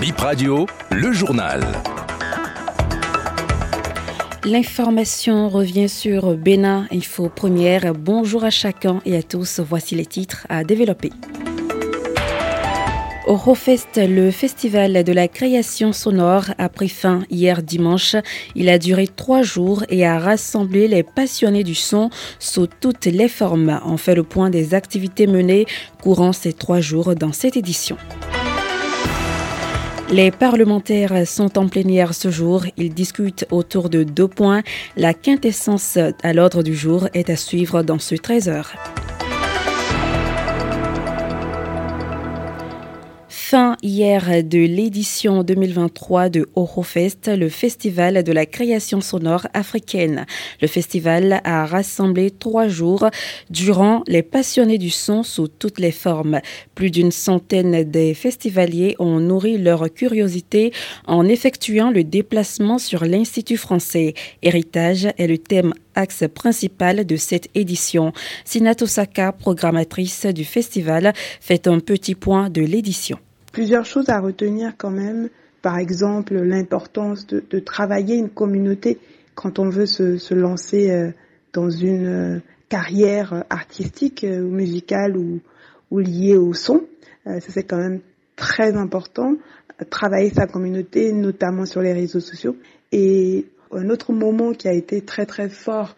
Bip Radio, le journal. L'information revient sur Bénin Info Première. Bonjour à chacun et à tous. Voici les titres à développer. Eurofest, le festival de la création sonore, a pris fin hier dimanche. Il a duré trois jours et a rassemblé les passionnés du son sous toutes les formes. On fait le point des activités menées courant ces trois jours dans cette édition. Les parlementaires sont en plénière ce jour. Ils discutent autour de deux points. La quintessence à l'ordre du jour est à suivre dans ce 13 heures. Hier de l'édition 2023 de Orofest, le festival de la création sonore africaine. Le festival a rassemblé trois jours durant les passionnés du son sous toutes les formes. Plus d'une centaine des festivaliers ont nourri leur curiosité en effectuant le déplacement sur l'Institut français. Héritage est le thème axe principal de cette édition. Sinato Saka, programmatrice du festival, fait un petit point de l'édition. Plusieurs choses à retenir quand même. Par exemple, l'importance de, de, travailler une communauté quand on veut se, se lancer euh, dans une euh, carrière artistique ou euh, musicale ou, ou liée au son. Ça, c'est quand même très important. Travailler sa communauté, notamment sur les réseaux sociaux. Et un autre moment qui a été très très fort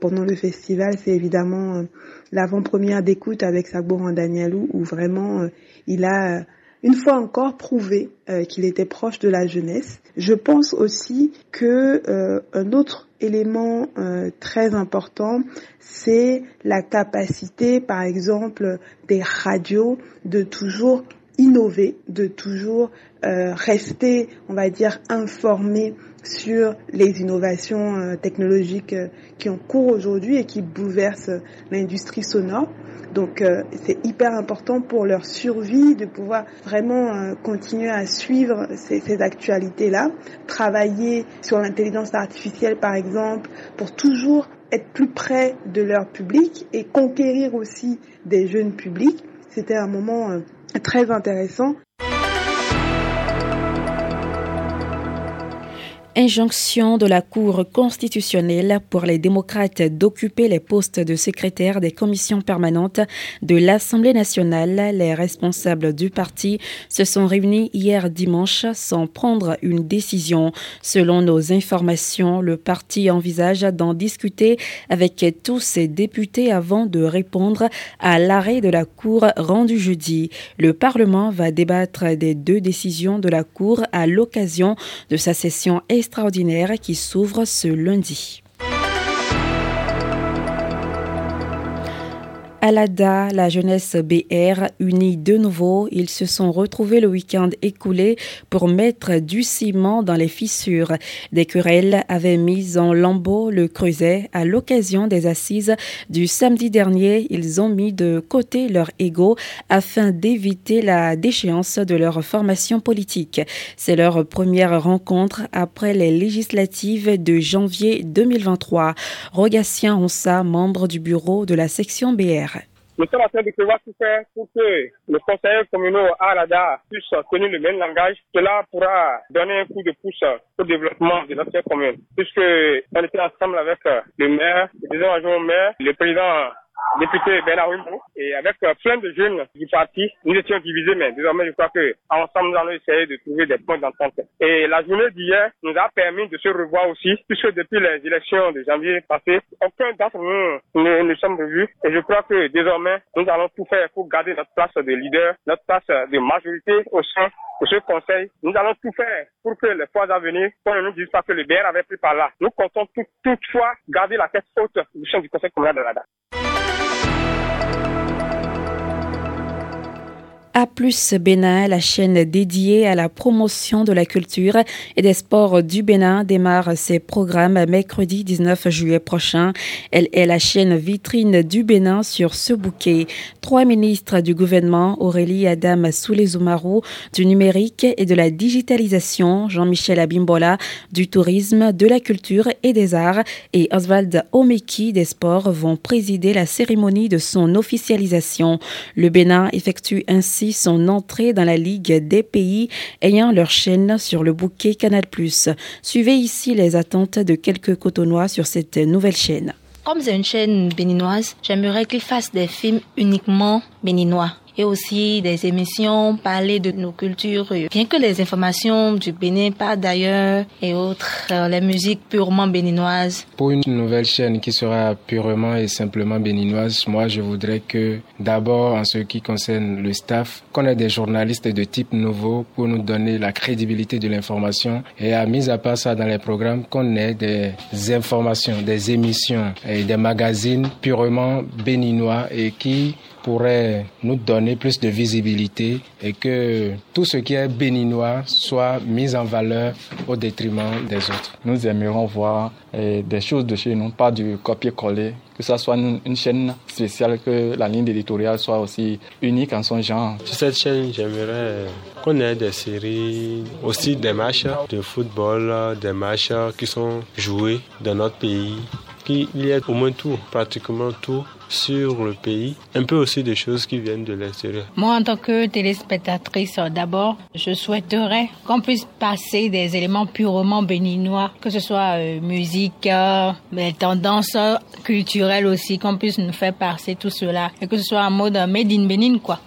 pendant le festival, c'est évidemment l'avant-première d'écoute avec Sagbo Danielou, où vraiment il a une fois encore prouvé euh, qu'il était proche de la jeunesse. Je pense aussi que euh, un autre élément euh, très important, c'est la capacité, par exemple, des radios de toujours innover, de toujours rester, on va dire, informés sur les innovations technologiques qui ont cours aujourd'hui et qui bouleversent l'industrie sonore. Donc euh, c'est hyper important pour leur survie de pouvoir vraiment euh, continuer à suivre ces, ces actualités-là, travailler sur l'intelligence artificielle par exemple, pour toujours être plus près de leur public et conquérir aussi des jeunes publics. C'était un moment euh, très intéressant. Injonction de la Cour constitutionnelle pour les démocrates d'occuper les postes de secrétaire des commissions permanentes de l'Assemblée nationale. Les responsables du parti se sont réunis hier dimanche sans prendre une décision. Selon nos informations, le parti envisage d'en discuter avec tous ses députés avant de répondre à l'arrêt de la Cour rendu jeudi. Le Parlement va débattre des deux décisions de la Cour à l'occasion de sa session extraordinaire qui s'ouvre ce lundi. Alada, la jeunesse BR, unie de nouveau, ils se sont retrouvés le week-end écoulé pour mettre du ciment dans les fissures. Des querelles avaient mis en lambeau le creuset à l'occasion des assises du samedi dernier. Ils ont mis de côté leur ego afin d'éviter la déchéance de leur formation politique. C'est leur première rencontre après les législatives de janvier 2023. Rogatien Onsa, membre du bureau de la section BR. Nous sommes en train de prévoir tout faire pour que les conseillers communaux à l'ADA puissent tenir le même langage. Cela pourra donner un coup de pouce au développement de notre commune. Puisque on était ensemble avec le maire, le deuxième adjoint maire, le président député Bernard et avec euh, plein de jeunes du parti, nous étions divisés, mais désormais je crois que ensemble nous allons essayer de trouver des points d'entente. Et la journée d'hier nous a permis de se revoir aussi, puisque depuis les élections de janvier passé, aucun d'entre nous ne nous sommes revus. Et je crois que désormais nous allons tout faire pour garder notre place de leader, notre place de majorité au sein de ce conseil. Nous allons tout faire pour que les fois à venir, qu'on nous dise pas que le BR avait pris par là. Nous comptons tout, toutefois garder la tête haute du sein du conseil communal de la A plus Bénin, la chaîne dédiée à la promotion de la culture et des sports du Bénin, démarre ses programmes mercredi 19 juillet prochain. Elle est la chaîne vitrine du Bénin sur ce bouquet. Trois ministres du gouvernement, Aurélie Adam Soulezoumarou, du numérique et de la digitalisation, Jean-Michel Abimbola, du tourisme, de la culture et des arts, et Oswald Omeki des sports vont présider la cérémonie de son officialisation. Le Bénin effectue ainsi son entrée dans la Ligue des pays ayant leur chaîne sur le bouquet Canal+. Suivez ici les attentes de quelques cotonois sur cette nouvelle chaîne. Comme c'est une chaîne béninoise, j'aimerais qu'ils fassent des films uniquement béninois et aussi des émissions parler de nos cultures. Bien que les informations du Bénin pas d'ailleurs et autres, les musiques purement béninoises. Pour une nouvelle chaîne qui sera purement et simplement béninoise, moi je voudrais que d'abord en ce qui concerne le staff, qu'on ait des journalistes de type nouveau pour nous donner la crédibilité de l'information et à mise à part ça dans les programmes, qu'on ait des informations, des émissions et des magazines purement béninois et qui pourraient nous donner plus de visibilité et que tout ce qui est béninois soit mis en valeur au détriment des autres. Nous aimerions voir eh, des choses de chez nous, pas du copier-coller, que ça soit une, chaîne spéciale, que la ligne éditoriale soit aussi unique en son genre. Sur cette chaîne, j'aimerais qu'on ait des séries, aussi des matchs de football, des matchs qui sont joués dans notre pays, qu'il y ait au moins tout, pratiquement tout sur le pays, un peu aussi des choses qui viennent de l'extérieur. Moi, en tant que téléspectatrice, d'abord, je souhaiterais qu'on puisse passer des éléments purement béninois, que ce soit euh, musique, euh, tendances culturelles aussi, qu'on puisse nous faire passer tout cela, et que ce soit en mode made in Bénin, quoi.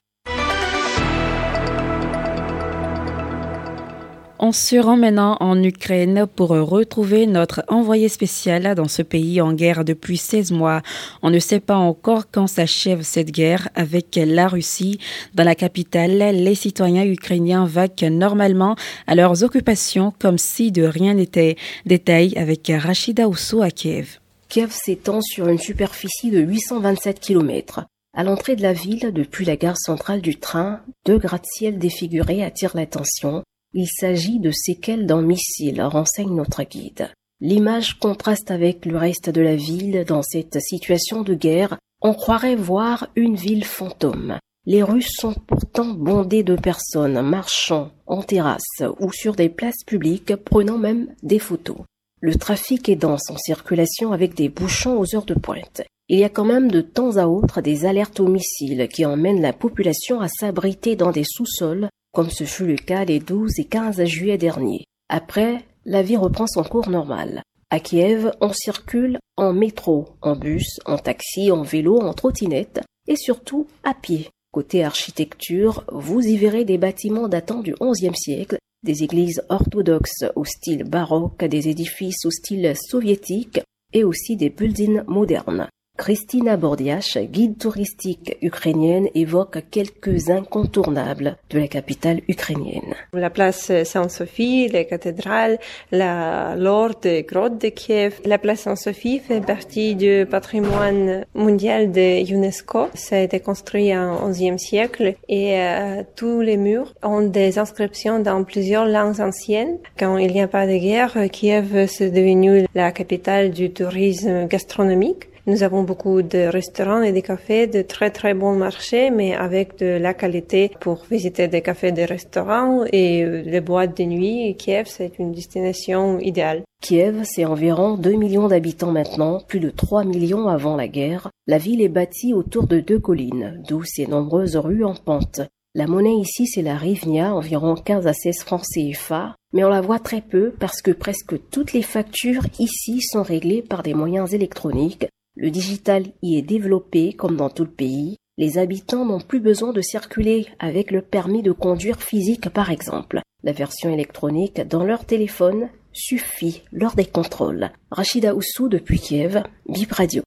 On se rend maintenant en Ukraine pour retrouver notre envoyé spécial dans ce pays en guerre depuis 16 mois. On ne sait pas encore quand s'achève cette guerre avec la Russie. Dans la capitale, les citoyens ukrainiens vaquent normalement à leurs occupations comme si de rien n'était. Détail avec Rachida Ousso à Kiev. Kiev s'étend sur une superficie de 827 km. À l'entrée de la ville, depuis la gare centrale du train, deux gratte-ciel défigurés attirent l'attention. Il s'agit de séquelles d'un missile, renseigne notre guide. L'image contraste avec le reste de la ville dans cette situation de guerre. On croirait voir une ville fantôme. Les rues sont pourtant bondées de personnes marchant en terrasse ou sur des places publiques prenant même des photos. Le trafic est dense en circulation avec des bouchons aux heures de pointe. Il y a quand même de temps à autre des alertes aux missiles qui emmènent la population à s'abriter dans des sous-sols comme ce fut le cas les 12 et 15 juillet dernier. Après, la vie reprend son cours normal. À Kiev, on circule en métro, en bus, en taxi, en vélo, en trottinette et surtout à pied. Côté architecture, vous y verrez des bâtiments datant du XIe siècle, des églises orthodoxes au style baroque, des édifices au style soviétique et aussi des buildings modernes. Christina Bordiach, guide touristique ukrainienne, évoque quelques incontournables de la capitale ukrainienne. La place Saint-Sophie, les cathédrales, la lourde grotte de Kiev. La place Saint-Sophie fait partie du patrimoine mondial de UNESCO. Ça a été construit en 11e siècle et euh, tous les murs ont des inscriptions dans plusieurs langues anciennes. Quand il n'y a pas de guerre, Kiev est devenu la capitale du tourisme gastronomique. Nous avons beaucoup de restaurants et de cafés, de très très bons marchés, mais avec de la qualité pour visiter des cafés, des restaurants et euh, les boîtes de nuit. Kiev, c'est une destination idéale. Kiev, c'est environ 2 millions d'habitants maintenant, plus de 3 millions avant la guerre. La ville est bâtie autour de deux collines, d'où ses nombreuses rues en pente. La monnaie ici, c'est la rivnia, environ 15 à 16 francs CFA, mais on la voit très peu parce que presque toutes les factures ici sont réglées par des moyens électroniques, le digital y est développé comme dans tout le pays. Les habitants n'ont plus besoin de circuler avec le permis de conduire physique par exemple. La version électronique dans leur téléphone suffit lors des contrôles. Rachida Oussou depuis Kiev, Bip Radio.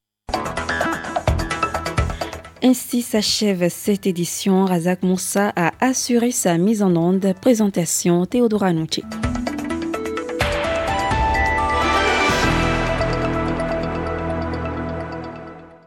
Ainsi s'achève cette édition. Razak Moussa a assuré sa mise en onde. Présentation Théodora Nucci.